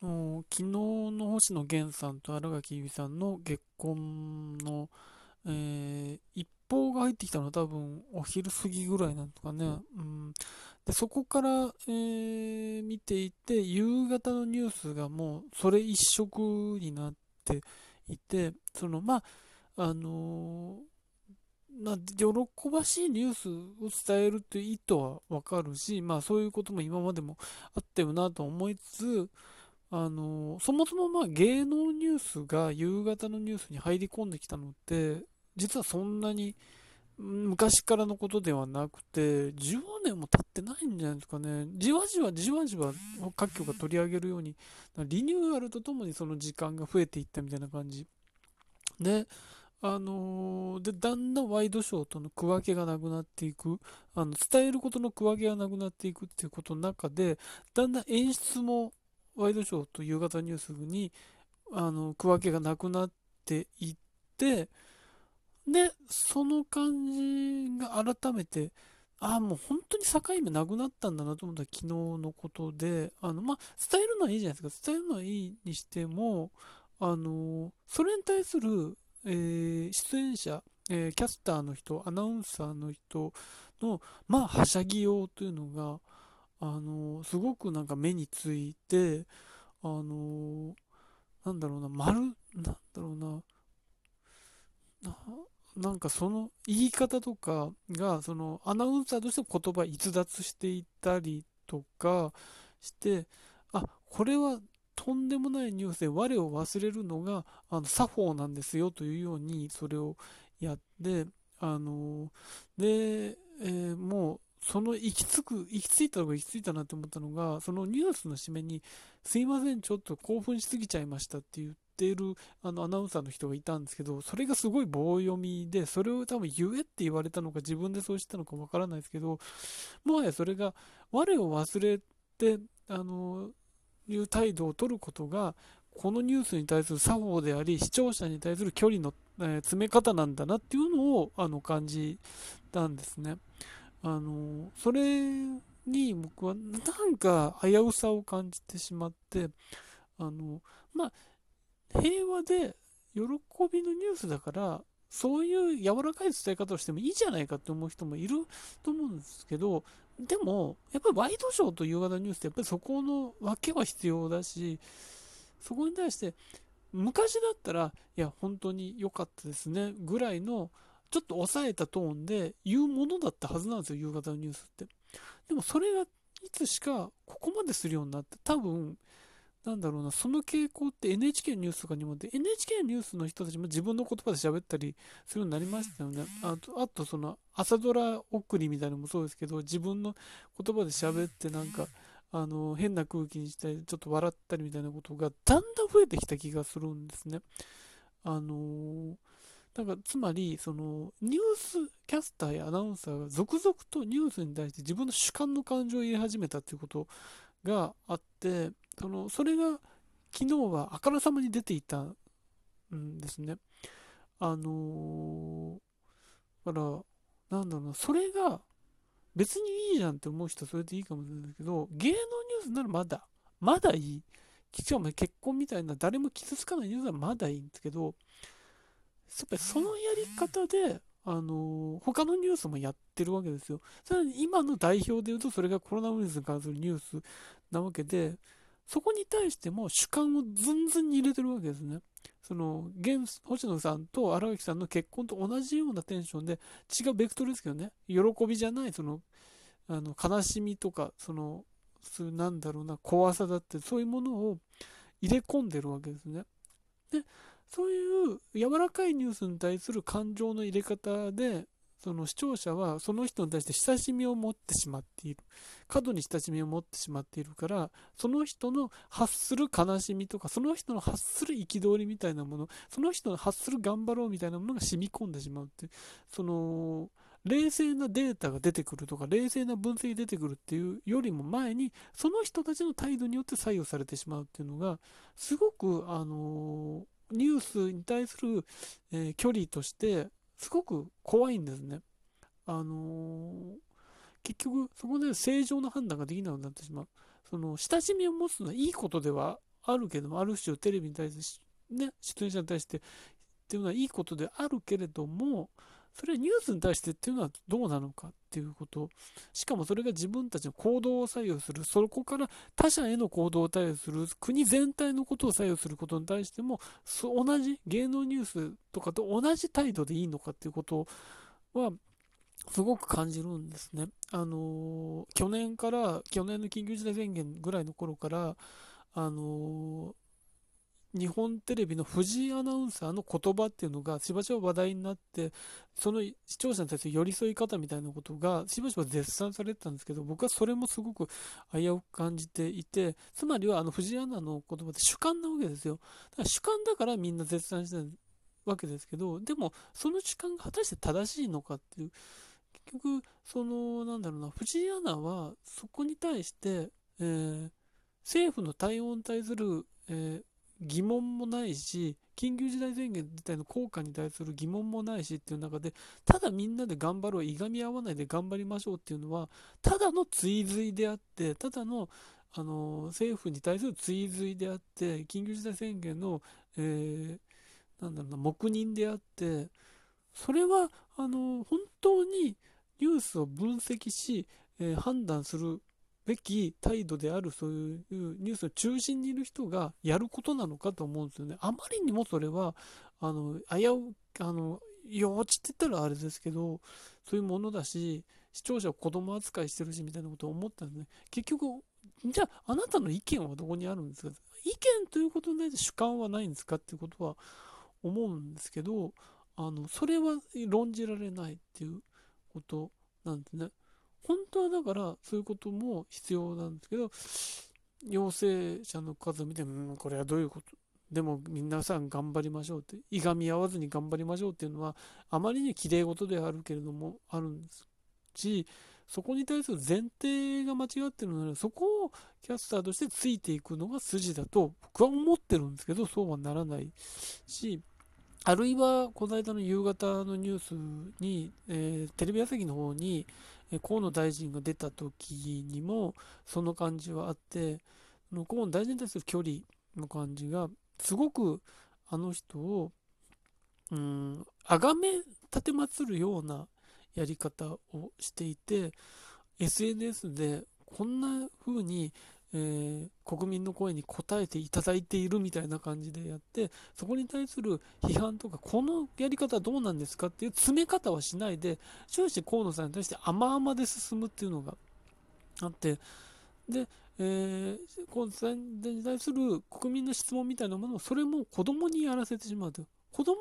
昨日の星野源さんと新垣結衣さんの結婚の、えー、一報が入ってきたのは多分お昼過ぎぐらいなんとかね、うん、でそこから、えー、見ていて夕方のニュースがもうそれ一色になっていてそのまああのー、まあ、喜ばしいニュースを伝えるという意図はわかるし、まあそういうことも今までもあったよなと思いつつ、あのそもそもまあ芸能ニュースが夕方のニュースに入り込んできたのって実はそんなに昔からのことではなくて10年も経ってないんじゃないですかね。じわじわじわじわ各局が取り上げるようにリニューアルとともにその時間が増えていったみたいな感じ。であのー、でだんだんワイドショーとの区分けがなくなっていく。あの伝えることの区分けがなくなっていくっていうことの中でだんだん演出もワイドショーと夕方ニュースにあの区分けがなくなっていってでその感じが改めてああもう本当に境目なくなったんだなと思った昨日のことであのまあ伝えるのはいいじゃないですか。伝えるのはいいにしてもあのそれに対する、えー、出演者、えー、キャスターの人アナウンサーの人のまあはしゃぎようというのがあのすごくなんか目についてあのなんだろうな丸なんだろうななんかその言い方とかがそのアナウンサーとして言葉逸脱していたりとかしてあこれはとんでもないニュースで我を忘れるのがあの作法なんですよというようにそれをやってあので、えー、もうその行き着く、行き着いたのが行き着いたなって思ったのが、そのニュースの締めに、すいません、ちょっと興奮しすぎちゃいましたって言っているあのアナウンサーの人がいたんですけど、それがすごい棒読みで、それを多分言えって言われたのか、自分でそうしたのかわからないですけど、もはやそれが、我を忘れて、あの、いう態度を取ることが、このニュースに対する作法であり、視聴者に対する距離の、えー、詰め方なんだなっていうのをあの感じたんですね。あの、それに僕はなんか危うさを感じてしまって、あの、まあ、平和で喜びのニュースだから、そういう柔らかい伝え方をしてもいいじゃないかって思う人もいると思うんですけど、でも、やっぱりワイドショーと夕方ニュースってやっぱりそこの訳は必要だし、そこに対して、昔だったら、いや、本当に良かったですね、ぐらいの、ちょっと抑えたトーンで言うものだったはずなんですよ、夕方のニュースって。でもそれがいつしかここまでするようになって、多分、なんだろうな、その傾向って NHK のニュースとかにもで、NHK のニュースの人たちも自分の言葉で喋ったりするようになりましたよね。あと、あとその朝ドラ送りみたいなのもそうですけど、自分の言葉で喋ってなんか、あの、変な空気にしたり、ちょっと笑ったりみたいなことがだんだん増えてきた気がするんですね。あのーだからつまりそのニュースキャスターやアナウンサーが続々とニュースに対して自分の主観の感情を入れ始めたということがあってそのそれが昨日はあからさまに出ていたんですね。あのー、だからなんだろうなそれが別にいいじゃんって思う人はそれでいいかもしれないけど芸能ニュースならまだまだいい。しかも結婚みたいな誰も傷つかないニュースはまだいいんですけどやっぱりそのやり方で、あのー、他のニュースもやってるわけですよ。さらに今の代表で言うと、それがコロナウイルスに関するニュースなわけで、そこに対しても主観をずんずんに入れてるわけですね。その、現、星野さんと荒垣さんの結婚と同じようなテンションで、違うベクトルですけどね、喜びじゃない、その、あの、悲しみとか、その、なんだろうな、怖さだって、そういうものを入れ込んでるわけですね。で、そういう柔らかいニュースに対する感情の入れ方で、その視聴者はその人に対して親しみを持ってしまっている。過度に親しみを持ってしまっているから、その人の発する悲しみとか、その人の発する憤りみたいなもの、その人の発する頑張ろうみたいなものが染み込んでしまうってう、その、冷静なデータが出てくるとか、冷静な分析出てくるっていうよりも前に、その人たちの態度によって左右されてしまうっていうのが、すごく、あのーニュースに対する、えー、距離としてすごく怖いんですね。あのー、結局そこで正常な判断ができなくなってしまう。その親しみを持つのはいいことではあるけども、ある種テレビに対して、ね、出演者に対してっていうのはいいことであるけれども、それはニュースに対してっていうのはどうなのかっていうこと。しかもそれが自分たちの行動を左右する。そこから他者への行動を左右する。国全体のことを左右することに対しても、同じ芸能ニュースとかと同じ態度でいいのかっていうことは、すごく感じるんですね。あの去年から、去年の緊急事態宣言ぐらいの頃から、あの日本テレビの藤井アナウンサーの言葉っていうのがしばしば話題になって、その視聴者に対する寄り添い方みたいなことがしばしば絶賛されてたんですけど、僕はそれもすごく危うく感じていて、つまりはあの藤井アナの言葉って主観なわけですよ。だから主観だからみんな絶賛してるわけですけど、でもその主観が果たして正しいのかっていう、結局、その、なんだろうな、藤井アナはそこに対して、えー、政府の対応に対する、えー、疑問もないし、緊急事態宣言自体の効果に対する疑問もないしっていう中で、ただみんなで頑張ろう、いがみ合わないで頑張りましょうっていうのは、ただの追随であって、ただのあの政府に対する追随であって、緊急事態宣言の、えー、なんだろうな、黙認であって、それはあの本当にニュースを分析し、えー、判断するべき態度であるそういうニュースの中心にいる人がやることなのかと思うんですよね。あまりにもそれは、あの、危う、あの、幼稚って言ったらあれですけど、そういうものだし、視聴者を子供扱いしてるしみたいなことを思ったんでね。結局、じゃあ、あなたの意見はどこにあるんですか？意見ということで主観はないんですかっていうことは思うんですけど、あの、それは論じられないっていうことなんですね。本当はだからそういうことも必要なんですけど、陽性者の数を見て、うん、これはどういうことでも皆さん頑張りましょうって、いがみ合わずに頑張りましょうっていうのは、あまりに綺麗事であるけれども、あるんです。し、そこに対する前提が間違ってるので、そこをキャスターとしてついていくのが筋だと僕は思ってるんですけど、そうはならないし、あるいは、この間の夕方のニュースに、えー、テレビ朝日の方に、河野大臣が出た時にも、その感じはあって、河野大臣に対する距離の感じが、すごくあの人を、うん、崇め立てまつるようなやり方をしていて、SNS でこんな風にえー、国民の声に応えていただいているみたいな感じでやって、そこに対する批判とか、このやり方どうなんですかっていう詰め方はしないで、終始河野さんに対して甘々で進むっていうのがあって、で、えー、河野さんに対する国民の質問みたいなものを、それも子供にやらせてしまうと。子供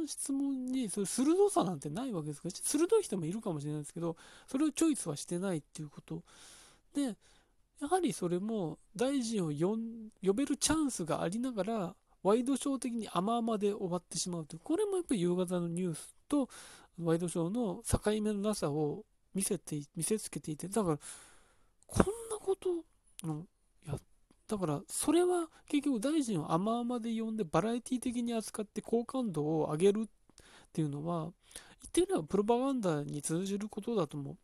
の質問にそれ鋭さなんてないわけですから、鋭い人もいるかもしれないですけど、それをチョイスはしてないっていうこと。で、やはりそれも大臣を呼べるチャンスがありながら、ワイドショー的に甘々で終わってしまうという、これもやっぱり夕方のニュースとワイドショーの境目のなさを見せて、見せつけていて、だから、こんなことの、や、だから、それは結局大臣を甘々で呼んでバラエティ的に扱って好感度を上げるっていうのは、言ってみればプロパガンダに通じることだと思う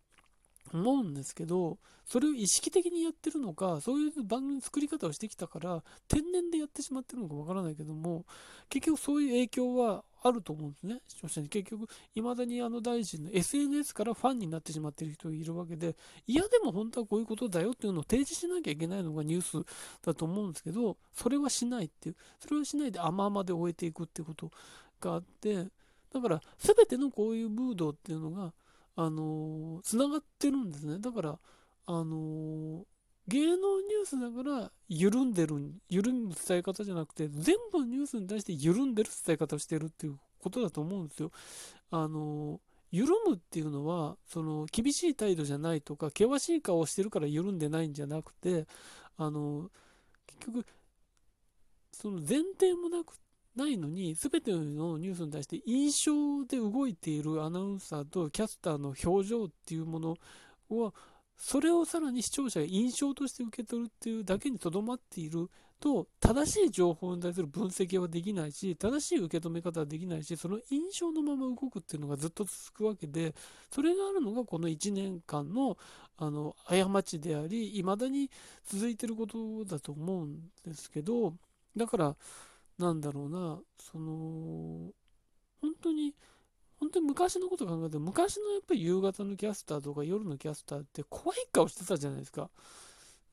思うんですけど、それを意識的にやってるのか、そういう番組の作り方をしてきたから、天然でやってしまってるのかわからないけども、結局そういう影響はあると思うんですね、視聴者に。結局、未だにあの大臣の SNS からファンになってしまってる人がいるわけで、いやでも本当はこういうことだよっていうのを提示しなきゃいけないのがニュースだと思うんですけど、それはしないっていう、それはしないで甘々で終えていくっていうことがあって、だから、全てのこういうムードっていうのが、あのつながってるんですね。だから、あの芸能ニュースだから緩んでる、緩む伝え方じゃなくて、全部のニュースに対して緩んでる伝え方をしてるっていうことだと思うんですよ。あの緩むっていうのは、その厳しい態度じゃないとか、険しい顔をしてるから緩んでないんじゃなくて、あの結局、その前提もなくないのに、すべてのニュースに対して印象で動いているアナウンサーとキャスターの表情っていうものをそれをさらに視聴者が印象として受け取るっていうだけにとどまっていると、正しい情報に対する分析はできないし、正しい受け止め方はできないし、その印象のまま動くっていうのがずっと続くわけで、それがあるのがこの1年間のあの過ちであり、未だに続いてることだと思うんですけど、だから、なんだろうな、その、本当に、本当に昔のこと考えて、昔のやっぱり夕方のキャスターとか夜のキャスターって怖い顔してたじゃないですか。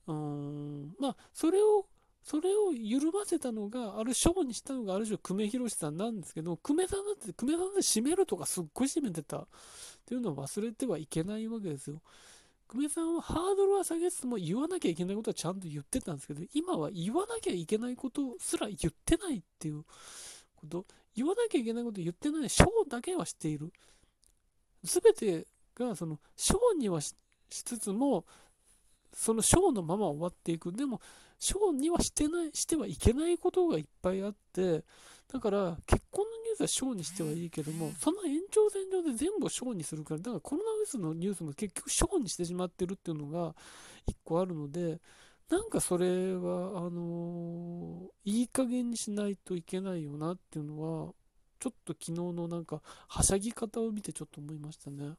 うん、まあ、それを、それを緩ませたのが、あるショーにしたのがある種久米宏さんなんですけど、久米さんだって、久米さんで締めるとかすっごい締めてたっていうのを忘れてはいけないわけですよ。久米さんはハードルは下げつつも言わなきゃいけないことはちゃんと言ってたんですけど、今は言わなきゃいけないことすら言ってないっていうこと、言わなきゃいけないこと言ってない、ショーだけはしている。すべてが、その、ショーにはしつつも、そのショーのまま終わっていく。でも、ショーにはしてない、してはいけないことがいっぱいあって、だから、結婚のニュースはショーにしてはいいけども、その延長線上で全部ショーにするから、だからコロナウイルスのニュースも結局ショーにしてしまってるっていうのが一個あるので、なんかそれは、あのー、いい加減にしないといけないよなっていうのは、ちょっと昨日のなんか、はしゃぎ方を見てちょっと思いましたね。